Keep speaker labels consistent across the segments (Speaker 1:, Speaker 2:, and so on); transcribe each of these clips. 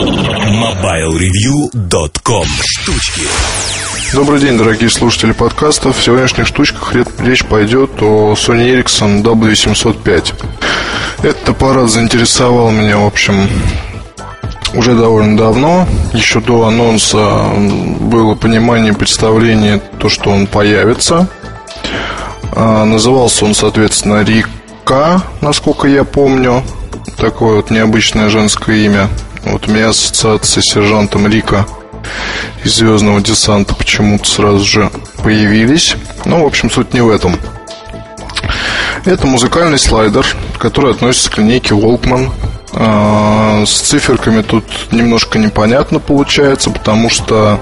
Speaker 1: MobileReview.com Штучки
Speaker 2: Добрый день, дорогие слушатели подкастов. В сегодняшних штучках речь пойдет о Sony Ericsson W705. Этот аппарат заинтересовал меня, в общем, уже довольно давно. Еще до анонса было понимание, представление, то, что он появится. А, назывался он, соответственно, Рика, насколько я помню. Такое вот необычное женское имя. Вот у меня ассоциация с сержантом Рика из Звездного десанта почему-то сразу же появились. Ну, в общем, суть не в этом. Это музыкальный слайдер, который относится к линейке Walkman. А, с циферками тут немножко непонятно получается, потому что,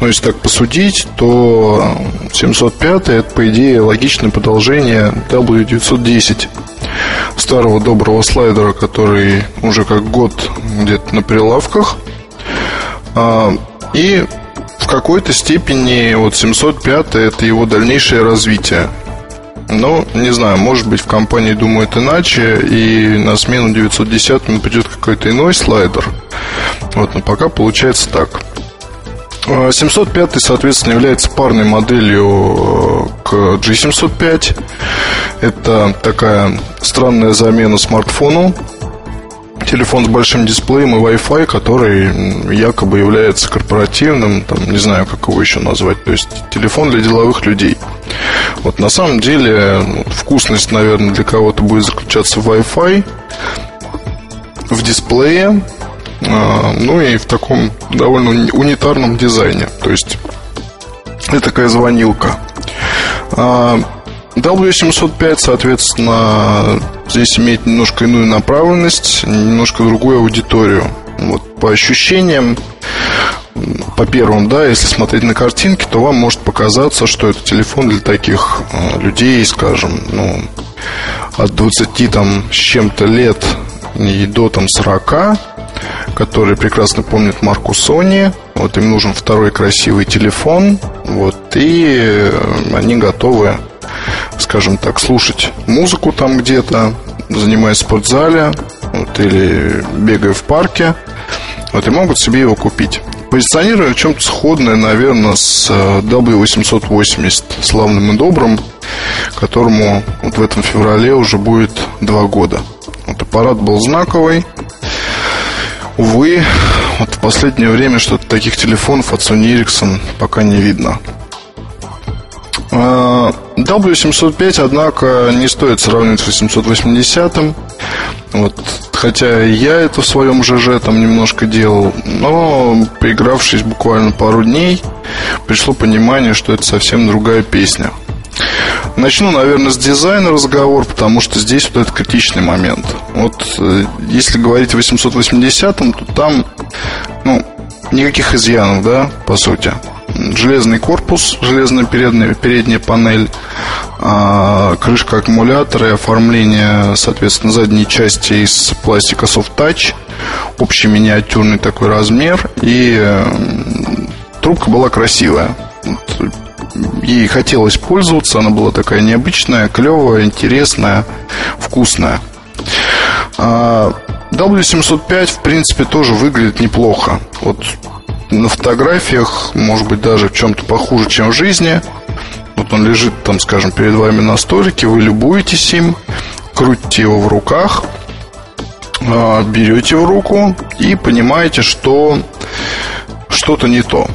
Speaker 2: ну, если так посудить, то 705 это, по идее, логичное продолжение W910 старого доброго слайдера, который уже как год где-то на прилавках. А, и в какой-то степени вот 705 это его дальнейшее развитие. Но, не знаю, может быть, в компании думают иначе, и на смену 910 придет какой-то иной слайдер. Вот, но пока получается так. 705, соответственно, является парной моделью э, к G705. Это такая странная замена смартфону. Телефон с большим дисплеем и Wi-Fi, который якобы является корпоративным, там, не знаю, как его еще назвать, то есть телефон для деловых людей. Вот на самом деле вкусность, наверное, для кого-то будет заключаться в Wi-Fi, в дисплее, а, ну и в таком довольно унитарном дизайне. То есть это такая звонилка. А, W705, соответственно, здесь имеет немножко иную направленность, немножко другую аудиторию. Вот, по ощущениям, по первым, да, если смотреть на картинки, то вам может показаться, что это телефон для таких э, людей, скажем, ну, от 20 там с чем-то лет и до там 40, которые прекрасно помнят марку Sony. Вот им нужен второй красивый телефон. Вот, и э, они готовы, скажем так, слушать музыку там где-то, занимаясь в спортзале вот, или бегая в парке. Вот, и могут себе его купить. Позиционируя в чем-то сходное, наверное, с э, W880, славным и добрым, которому вот в этом феврале уже будет два года. Вот аппарат был знаковый. Увы, вот в последнее время что-то таких телефонов от Sony Ericsson пока не видно. А, W705, однако, не стоит сравнивать с 880 вот, хотя я это в своем ЖЖ там немножко делал, но поигравшись буквально пару дней, пришло понимание, что это совсем другая песня. Начну, наверное, с дизайна разговор, потому что здесь вот этот критичный момент. Вот э, если говорить о 880-м, то там, ну, никаких изъянов, да, по сути. Железный корпус, железная передняя, передняя панель, а, крышка аккумулятора и оформление, соответственно, задней части из пластика Soft Touch, общий миниатюрный такой размер, и трубка была красивая ей хотелось пользоваться. Она была такая необычная, клевая, интересная, вкусная. А, W705, в принципе, тоже выглядит неплохо. Вот на фотографиях, может быть, даже в чем-то похуже, чем в жизни. Вот он лежит там, скажем, перед вами на столике, вы любуетесь им, крутите его в руках, а, берете в руку и понимаете, что что-то не то.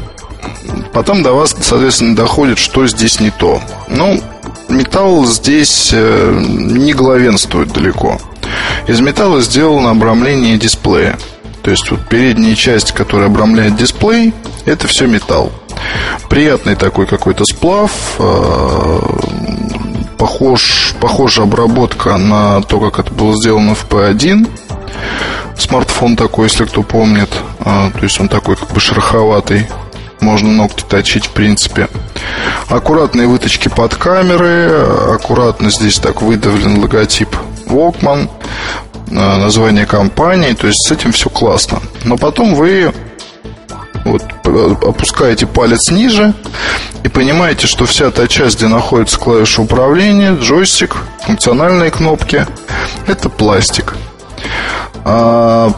Speaker 2: Потом до вас, соответственно, доходит, что здесь не то. Ну, металл здесь э, не главенствует далеко. Из металла сделано обрамление дисплея. То есть вот передняя часть, которая обрамляет дисплей, это все металл. Приятный такой какой-то сплав, э, похож, похожая обработка на то, как это было сделано в P1. Смартфон такой, если кто помнит. Э, то есть он такой как бы шероховатый можно ногти точить в принципе. Аккуратные выточки под камеры, аккуратно здесь так выдавлен логотип Walkman, э, название компании, то есть с этим все классно. Но потом вы вот, опускаете палец ниже и понимаете, что вся та часть, где находится клавиша управления, джойстик, функциональные кнопки, это пластик. А,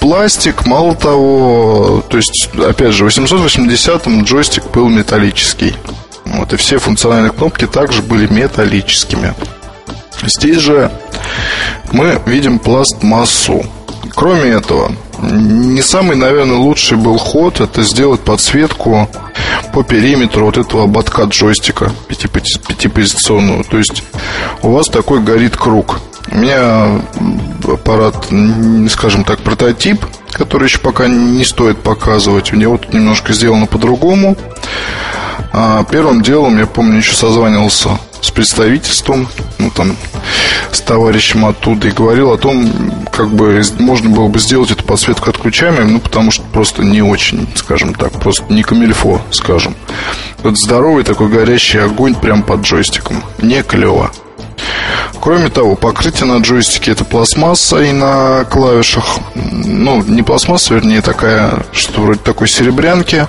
Speaker 2: пластик, мало того, то есть, опять же, в 880-м джойстик был металлический. Вот, и все функциональные кнопки также были металлическими. Здесь же мы видим пластмассу. Кроме этого, не самый, наверное, лучший был ход это сделать подсветку по периметру вот этого ободка джойстика пятипозиционного. То есть у вас такой горит круг. У меня аппарат, скажем так, прототип, который еще пока не стоит показывать. У него тут немножко сделано по-другому. А первым делом, я помню, еще созванивался с представительством, ну там, с товарищем оттуда и говорил о том, как бы можно было бы сделать эту подсветку отключаемой, ну потому что просто не очень, скажем так, просто не камильфо, скажем. Вот здоровый такой горящий огонь прям под джойстиком. Не клево. Кроме того, покрытие на джойстике это пластмасса и на клавишах, ну, не пластмасса, вернее, такая, что вроде такой серебрянки.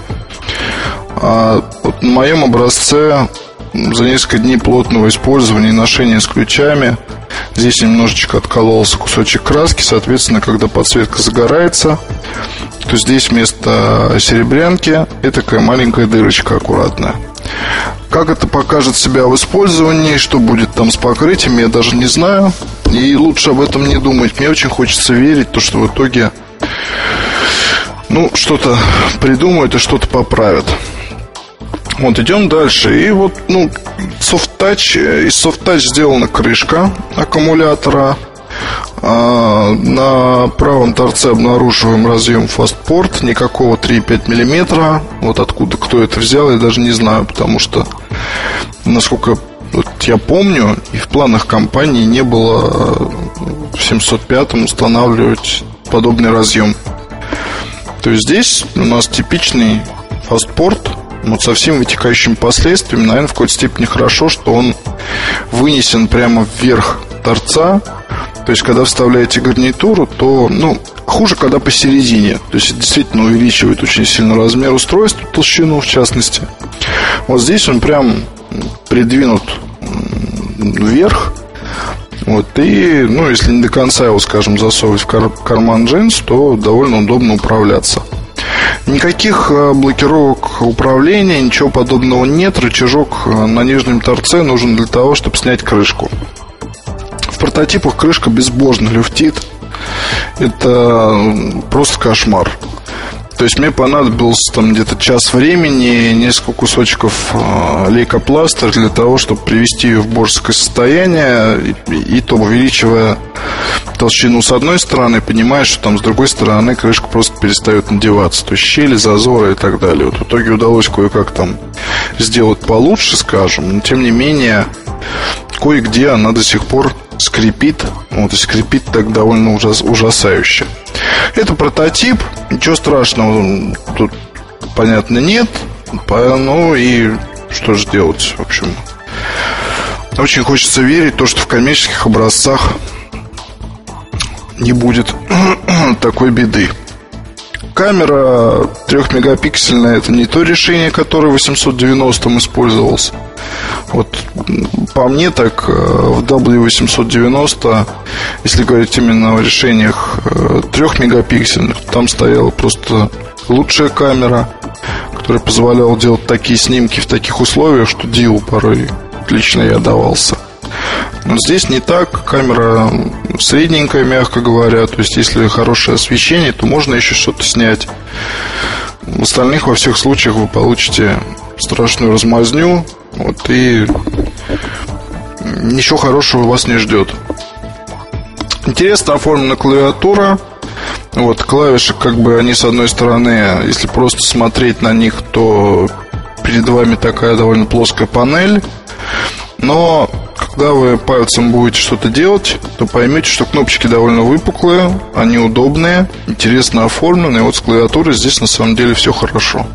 Speaker 2: А вот на моем образце за несколько дней плотного использования и ношения с ключами здесь немножечко откололся кусочек краски, соответственно, когда подсветка загорается, то здесь вместо серебрянки это такая маленькая дырочка аккуратная. Как это покажет себя в использовании, что будет там с покрытием, я даже не знаю. И лучше об этом не думать. Мне очень хочется верить, то, что в итоге ну, что-то придумают и что-то поправят. Вот, идем дальше. И вот, ну, Soft Touch, из Touch сделана крышка аккумулятора. А, на правом торце обнаруживаем разъем фастпорт, никакого 3,5 мм. Вот откуда кто это взял, я даже не знаю, потому что, насколько вот я помню, и в планах компании не было в 705 устанавливать подобный разъем. То есть здесь у нас типичный фастпорт, вот со всеми вытекающими последствиями, наверное, в какой-то степени хорошо, что он вынесен прямо вверх торца, то есть, когда вставляете гарнитуру, то, ну, хуже, когда посередине. То есть, действительно увеличивает очень сильно размер устройства, толщину в частности. Вот здесь он прям придвинут вверх. Вот, и, ну, если не до конца его, скажем, засовывать в кар- карман джинс, то довольно удобно управляться. Никаких э, блокировок управления, ничего подобного нет. Рычажок э, на нижнем торце нужен для того, чтобы снять крышку прототипах крышка безбожно люфтит. Это просто кошмар. То есть мне понадобился там где-то час времени, несколько кусочков э, лейкопластыря для того, чтобы привести ее в божеское состояние, и, и то увеличивая толщину с одной стороны, понимая, что там с другой стороны крышка просто перестает надеваться. То есть щели, зазоры и так далее. Вот в итоге удалось кое-как там сделать получше, скажем, но тем не менее кое-где она до сих пор скрипит. Вот, скрипит так довольно ужас, ужасающе. Это прототип, ничего страшного тут, понятно, нет. Ну и что же делать, в общем. Очень хочется верить, то, что в коммерческих образцах не будет такой беды. Камера трехмегапиксельная это не то решение, которое в 890 использовалось. Вот по мне так э, в W890, если говорить именно о решениях э, трех мегапиксельных, там стояла просто лучшая камера, которая позволяла делать такие снимки в таких условиях, что диву порой отлично я давался. Здесь не так, камера средненькая, мягко говоря, то есть если хорошее освещение, то можно еще что-то снять. В остальных во всех случаях вы получите страшную размазню, вот, и ничего хорошего вас не ждет. Интересно оформлена клавиатура. Вот, клавиши, как бы они с одной стороны, если просто смотреть на них, то перед вами такая довольно плоская панель. Но когда вы пальцем будете что-то делать, то поймете, что кнопочки довольно выпуклые, они удобные, интересно оформлены. И вот с клавиатурой здесь на самом деле все хорошо.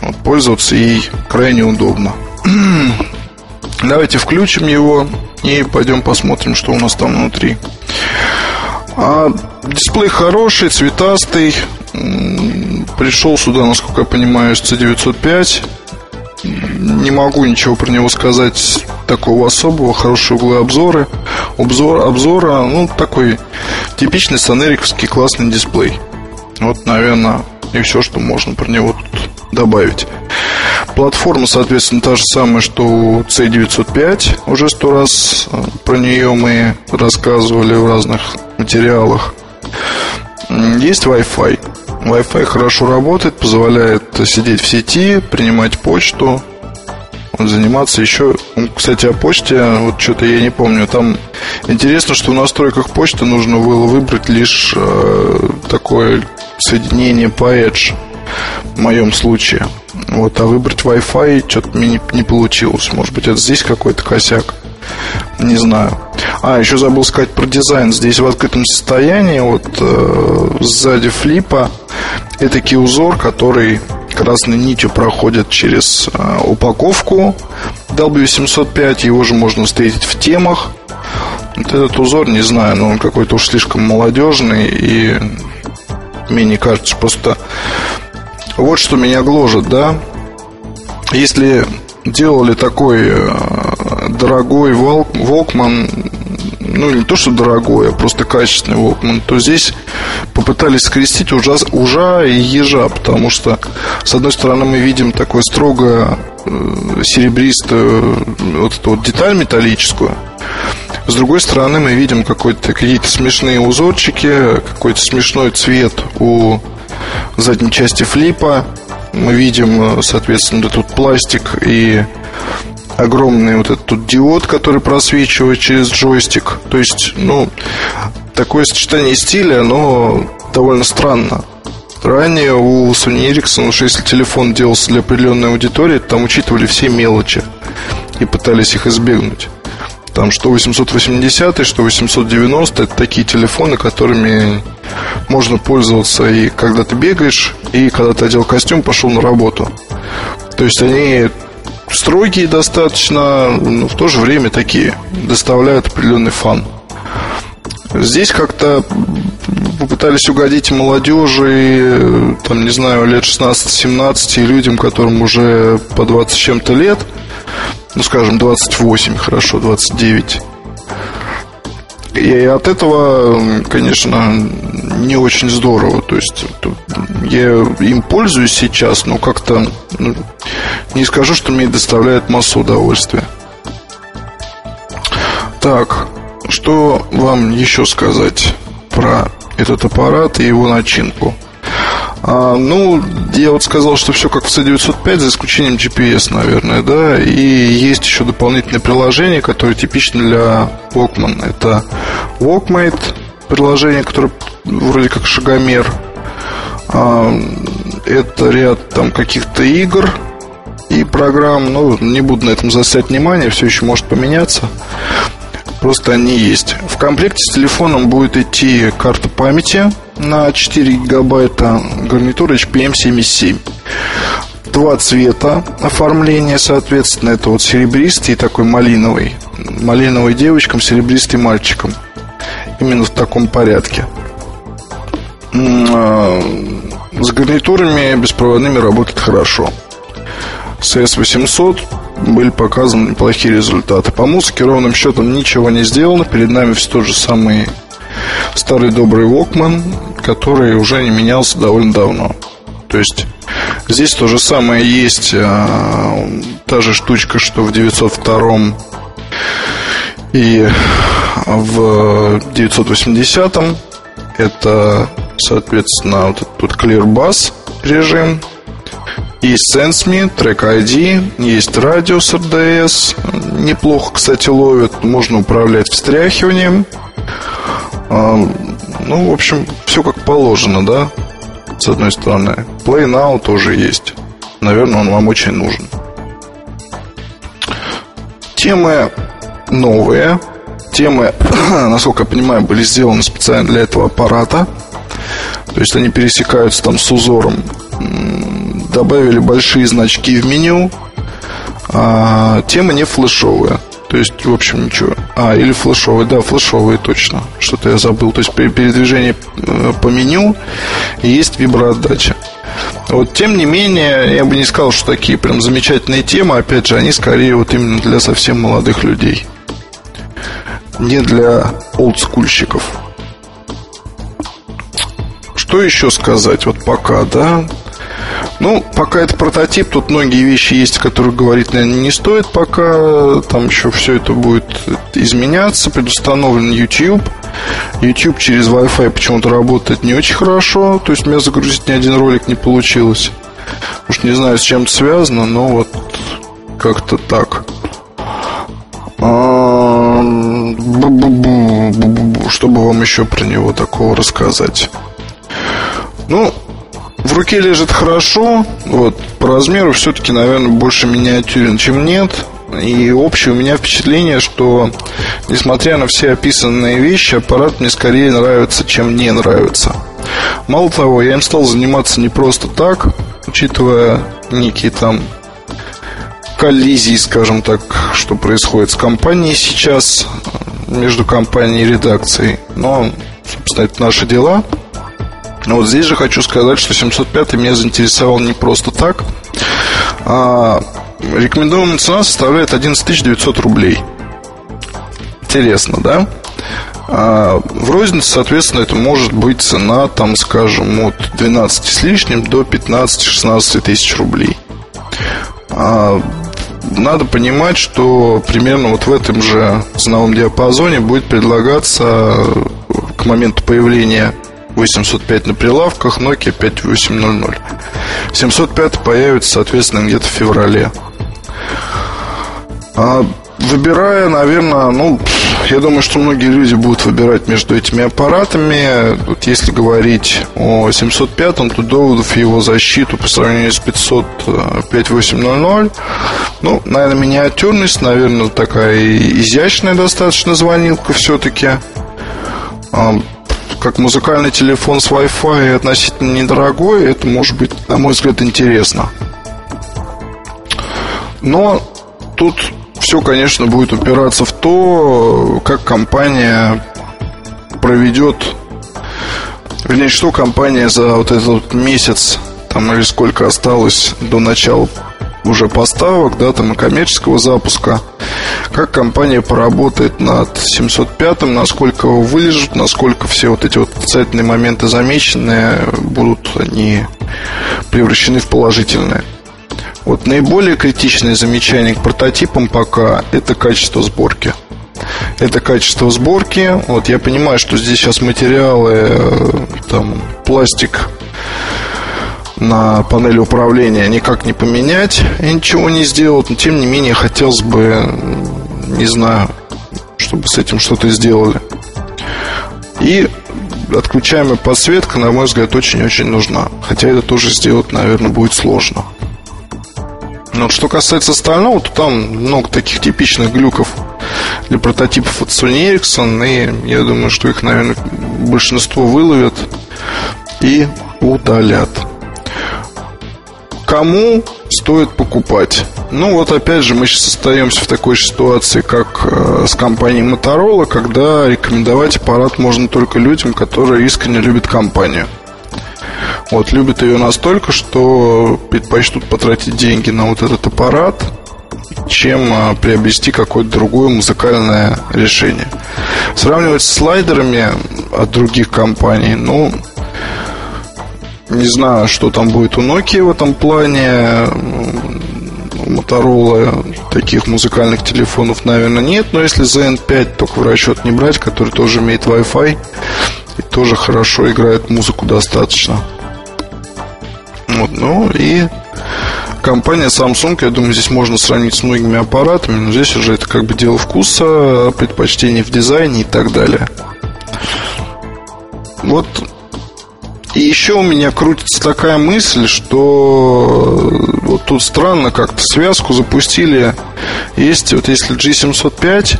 Speaker 2: Вот, пользоваться ей крайне удобно. Давайте включим его и пойдем посмотрим, что у нас там внутри. А, дисплей хороший, цветастый. Пришел сюда, насколько я понимаю, с C905. Не могу ничего про него сказать такого особого, хорошие углы обзоры, обзор, обзора, ну, такой типичный сонериковский классный дисплей. Вот, наверное, и все, что можно про него тут добавить. Платформа, соответственно, та же самая, что у C905. Уже сто раз э, про нее мы рассказывали в разных материалах. Есть Wi-Fi. Wi-Fi хорошо работает, позволяет сидеть в сети, принимать почту, заниматься еще. Кстати, о почте, вот что-то я не помню. Там интересно, что в настройках почты нужно было выбрать лишь э, такое соединение по Edge в моем случае. Вот, а выбрать Wi-Fi что-то мне не, не получилось. Может быть, это здесь какой-то косяк. Не знаю. А, еще забыл сказать про дизайн. Здесь в открытом состоянии, вот э, сзади флипа, это узор, который красной нитью проходит через э, упаковку W705. Его же можно встретить в темах. Вот этот узор, не знаю, но он какой-то уж слишком молодежный и мне не кажется, просто вот что меня гложет, да. Если делали такой э, дорогой Волкман, ну не то что дорогой, а просто качественный Волкман, то здесь попытались скрестить ужа, ужа и ежа, потому что с одной стороны мы видим такое строго э, серебристую вот эту вот деталь металлическую, с другой стороны мы видим какие-то смешные узорчики, какой-то смешной цвет у задней части флипа. Мы видим, э, соответственно, тут пластик и огромный вот этот тут диод, который просвечивает через джойстик. То есть, ну, такое сочетание стиля, но довольно странно. Ранее у Sony Ericsson, уж если телефон делался для определенной аудитории, там учитывали все мелочи и пытались их избегнуть. Там что 880, что 890 Это такие телефоны, которыми можно пользоваться и когда ты бегаешь, и когда ты одел костюм, пошел на работу. То есть они строгие достаточно, но в то же время такие, доставляют определенный фан. Здесь как-то попытались угодить молодежи, там, не знаю, лет 16-17, людям, которым уже по 20 чем-то лет – ну, скажем, 28, хорошо, 29. И от этого, конечно, не очень здорово. То есть я им пользуюсь сейчас, но как-то ну, не скажу, что мне доставляет массу удовольствия. Так, что вам еще сказать про этот аппарат и его начинку? А, ну, я вот сказал, что все как в C905, за исключением GPS, наверное, да. И есть еще дополнительное приложение, которое типично для Walkman. Это Walkmate, приложение, которое вроде как шагомер. А, это ряд там каких-то игр и программ. Ну, не буду на этом заострять внимание, все еще может поменяться. Просто они есть. В комплекте с телефоном будет идти карта памяти на 4 гигабайта, гарнитура HPM77. Два цвета оформления, соответственно, это вот серебристый и такой малиновый. Малиновый девочкам, серебристый мальчиком. Именно в таком порядке. А, с гарнитурами беспроводными работает хорошо. С S800 были показаны неплохие результаты. По музыке ровным счетом ничего не сделано. Перед нами все тот же самый старый добрый Walkman, который уже не менялся довольно давно. То есть здесь то же самое есть, а, та же штучка, что в 902 и в 980 это, соответственно, вот этот тут Clear Bass режим, есть SenseMe, Track ID, есть радиус RDS. Неплохо, кстати, ловит. Можно управлять встряхиванием. А, ну, в общем, все как положено, да? С одной стороны. Play Now тоже есть. Наверное, он вам очень нужен. Темы новые. Темы, насколько я понимаю, были сделаны специально для этого аппарата. То есть они пересекаются там с узором добавили большие значки в меню. А, темы не флешовые. То есть, в общем, ничего. А, или флешовые, да, флешовые точно. Что-то я забыл. То есть, при передвижении э, по меню есть виброотдача. Вот, тем не менее, я бы не сказал, что такие прям замечательные темы. Опять же, они скорее вот именно для совсем молодых людей. Не для олдскульщиков. Что еще сказать? Вот пока, да? Ну, пока это прототип, тут многие вещи есть, о которых говорить, наверное, не стоит пока. Там еще все это будет изменяться. Предустановлен YouTube. YouTube через Wi-Fi почему-то работает не очень хорошо. То есть у меня загрузить ни один ролик не получилось. Уж не знаю, с чем это связано, но вот как-то так. А, Чтобы вам еще про него такого рассказать? Ну, в руке лежит хорошо. Вот, по размеру все-таки, наверное, больше миниатюрен, чем нет. И общее у меня впечатление, что, несмотря на все описанные вещи, аппарат мне скорее нравится, чем не нравится. Мало того, я им стал заниматься не просто так, учитывая некие там коллизии, скажем так, что происходит с компанией сейчас, между компанией и редакцией. Но, собственно, это наши дела – но вот здесь же хочу сказать, что 705 меня заинтересовал не просто так. А рекомендуемая цена составляет 11 900 рублей. Интересно, да? А в рознице, соответственно, это может быть цена, там, скажем, от 12 с лишним до 15-16 тысяч рублей. А надо понимать, что примерно вот в этом же ценовом диапазоне будет предлагаться к моменту появления 805 на прилавках, Nokia 5800. 705 появится, соответственно, где-то в феврале. А выбирая, наверное, ну, я думаю, что многие люди будут выбирать между этими аппаратами. Вот если говорить о 705, то доводов его защиту по сравнению с 500 5800, ну, наверное, миниатюрность, наверное, такая изящная достаточно звонилка все-таки. Как музыкальный телефон с Wi-Fi относительно недорогой, это может быть, на мой взгляд, интересно. Но тут все, конечно, будет упираться в то, как компания проведет, вернее, что компания за вот этот месяц, там или сколько осталось до начала уже поставок, да, там и коммерческого запуска, как компания поработает над 705, насколько его вылежат, насколько все вот эти вот отрицательные моменты замеченные будут они превращены в положительные. Вот наиболее критичное замечание к прототипам пока это качество сборки. Это качество сборки. Вот я понимаю, что здесь сейчас материалы, э, там пластик на панели управления никак не поменять и ничего не сделать. Но тем не менее хотелось бы, не знаю, чтобы с этим что-то сделали. И отключаемая подсветка, на мой взгляд, очень-очень нужна. Хотя это тоже сделать, наверное, будет сложно. Но что касается остального, то там много таких типичных глюков для прототипов от Sony Ericsson. И я думаю, что их, наверное, большинство выловят и удалят. Кому стоит покупать? Ну вот опять же мы сейчас остаемся в такой ситуации, как э, с компанией Motorola, когда рекомендовать аппарат можно только людям, которые искренне любят компанию. Вот, любят ее настолько, что предпочтут потратить деньги на вот этот аппарат, чем а, приобрести какое-то другое музыкальное решение. Сравнивать с слайдерами от других компаний, ну, не знаю, что там будет у Nokia в этом плане. У Motorola таких музыкальных телефонов, наверное, нет. Но если ZN5 только в расчет не брать, который тоже имеет Wi-Fi и тоже хорошо играет музыку достаточно. Вот, ну и компания Samsung, я думаю, здесь можно сравнить с многими аппаратами, но здесь уже это как бы дело вкуса, предпочтений в дизайне и так далее. Вот и еще у меня крутится такая мысль, что вот тут странно как-то связку запустили. Есть вот если G705,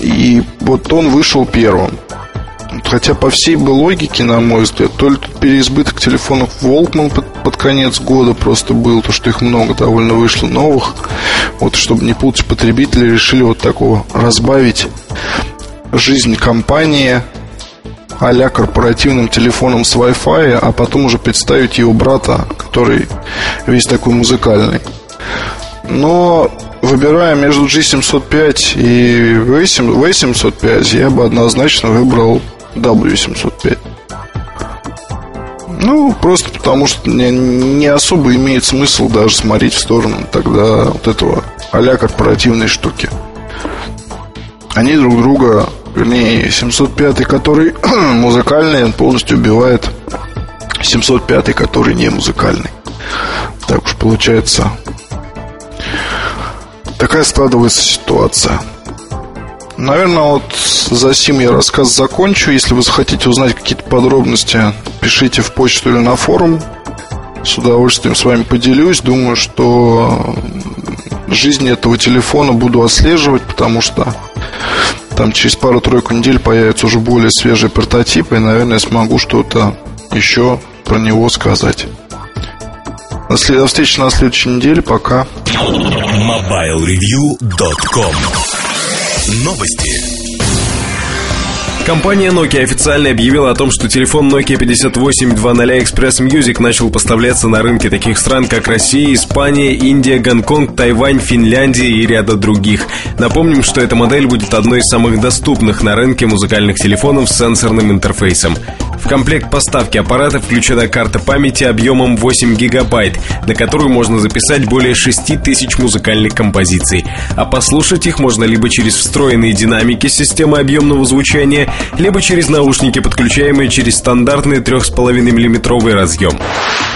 Speaker 2: и вот он вышел первым. Хотя по всей бы логике, на мой взгляд, то ли тут переизбыток телефонов Волкман под, под конец года просто был, то что их много довольно вышло новых. Вот чтобы не путать потребители, решили вот такого разбавить жизнь компании а корпоративным телефоном с Wi-Fi, а потом уже представить его брата, который весь такой музыкальный. Но выбирая между G705 и V705, я бы однозначно выбрал W705. Ну, просто потому что не, не особо имеет смысл даже смотреть в сторону тогда вот этого а корпоративной штуки. Они друг друга, вернее, 705, который музыкальный, он полностью убивает 705, который не музыкальный. Так уж получается. Такая складывается ситуация. Наверное, вот за сим я рассказ закончу. Если вы захотите узнать какие-то подробности, пишите в почту или на форум. С удовольствием с вами поделюсь. Думаю, что жизнь этого телефона буду отслеживать, потому что там через пару-тройку недель появятся уже более свежие прототипы, и, наверное, смогу что-то еще про него сказать. До встречи на следующей неделе. Пока.
Speaker 1: MobileReview.com Новости.
Speaker 3: Компания Nokia официально объявила о том, что телефон Nokia 5820 Express Music начал поставляться на рынке таких стран, как Россия, Испания, Индия, Гонконг, Тайвань, Финляндия и ряда других. Напомним, что эта модель будет одной из самых доступных на рынке музыкальных телефонов с сенсорным интерфейсом. В комплект поставки аппарата включена карта памяти объемом 8 гигабайт, на которую можно записать более 6 тысяч музыкальных композиций. А послушать их можно либо через встроенные динамики системы объемного звучания, либо через наушники, подключаемые через стандартный 3,5 мм разъем.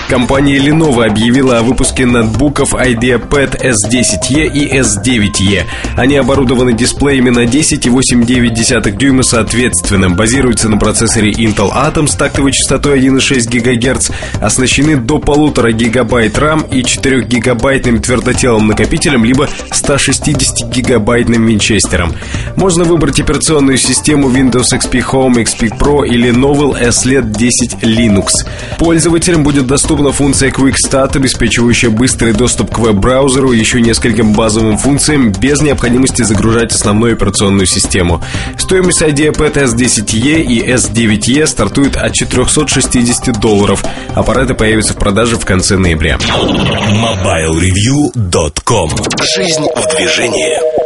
Speaker 3: Компания Lenovo объявила о выпуске ноутбуков IdeaPad S10e и S9e. Они оборудованы дисплеями на 10 и 8,9 дюйма соответственно, базируются на процессоре Intel Atom с тактовой частотой 1,6 ГГц, оснащены до полутора гигабайт RAM и 4 гигабайтным твердотелым накопителем, либо 160 гигабайтным винчестером. Можно выбрать операционную систему Windows XP Home, XP Pro или Novel SLED 10 Linux. Пользователям будет доступна функция Quick Start, обеспечивающая быстрый доступ к веб-браузеру и еще нескольким базовым функциям без необходимости загружать основную операционную систему. Стоимость IdeaPad S10e и S9e стартует от 460 долларов. Аппараты появятся в продаже в конце ноября.
Speaker 1: MobileReview.com Жизнь в движении.